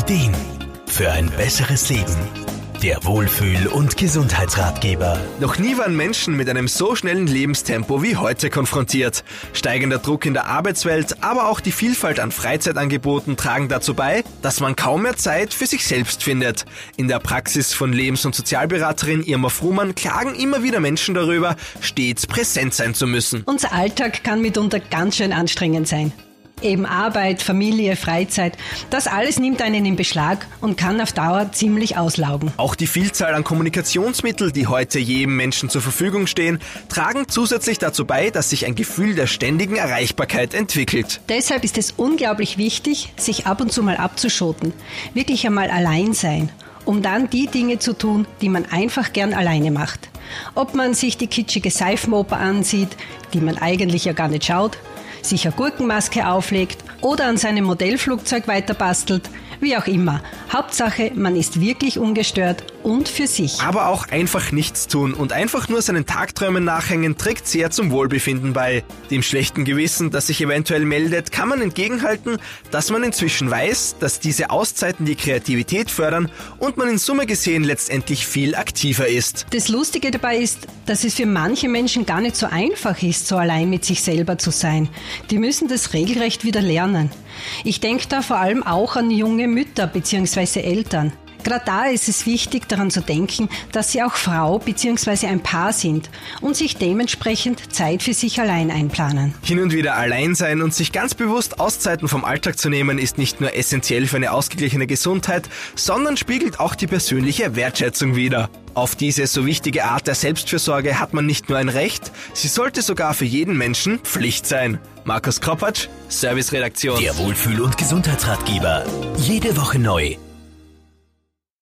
Ideen für ein besseres Leben. Der Wohlfühl- und Gesundheitsratgeber. Noch nie waren Menschen mit einem so schnellen Lebenstempo wie heute konfrontiert. Steigender Druck in der Arbeitswelt, aber auch die Vielfalt an Freizeitangeboten tragen dazu bei, dass man kaum mehr Zeit für sich selbst findet. In der Praxis von Lebens- und Sozialberaterin Irma Fruhmann klagen immer wieder Menschen darüber, stets präsent sein zu müssen. Unser Alltag kann mitunter ganz schön anstrengend sein. Eben Arbeit, Familie, Freizeit, das alles nimmt einen in Beschlag und kann auf Dauer ziemlich auslaugen. Auch die Vielzahl an Kommunikationsmitteln, die heute jedem Menschen zur Verfügung stehen, tragen zusätzlich dazu bei, dass sich ein Gefühl der ständigen Erreichbarkeit entwickelt. Deshalb ist es unglaublich wichtig, sich ab und zu mal abzuschotten, wirklich einmal allein sein, um dann die Dinge zu tun, die man einfach gern alleine macht. Ob man sich die kitschige Seifenoper ansieht, die man eigentlich ja gar nicht schaut, sich eine Gurkenmaske auflegt oder an seinem Modellflugzeug weiterbastelt, wie auch immer. Hauptsache, man ist wirklich ungestört und für sich. Aber auch einfach nichts tun und einfach nur seinen Tagträumen nachhängen trägt sehr zum Wohlbefinden bei. Dem schlechten Gewissen, das sich eventuell meldet, kann man entgegenhalten, dass man inzwischen weiß, dass diese Auszeiten die Kreativität fördern und man in Summe gesehen letztendlich viel aktiver ist. Das Lustige dabei ist, dass es für manche Menschen gar nicht so einfach ist, so allein mit sich selber zu sein. Die müssen das regelrecht wieder lernen. Ich denke da vor allem auch an junge Mütter bzw. Eltern. Gerade da ist es wichtig, daran zu denken, dass sie auch Frau bzw. ein Paar sind und sich dementsprechend Zeit für sich allein einplanen. Hin und wieder allein sein und sich ganz bewusst Auszeiten vom Alltag zu nehmen, ist nicht nur essentiell für eine ausgeglichene Gesundheit, sondern spiegelt auch die persönliche Wertschätzung wider. Auf diese so wichtige Art der Selbstfürsorge hat man nicht nur ein Recht, sie sollte sogar für jeden Menschen Pflicht sein. Markus Kropatsch, Serviceredaktion. Der Wohlfühl- und Gesundheitsratgeber. Jede Woche neu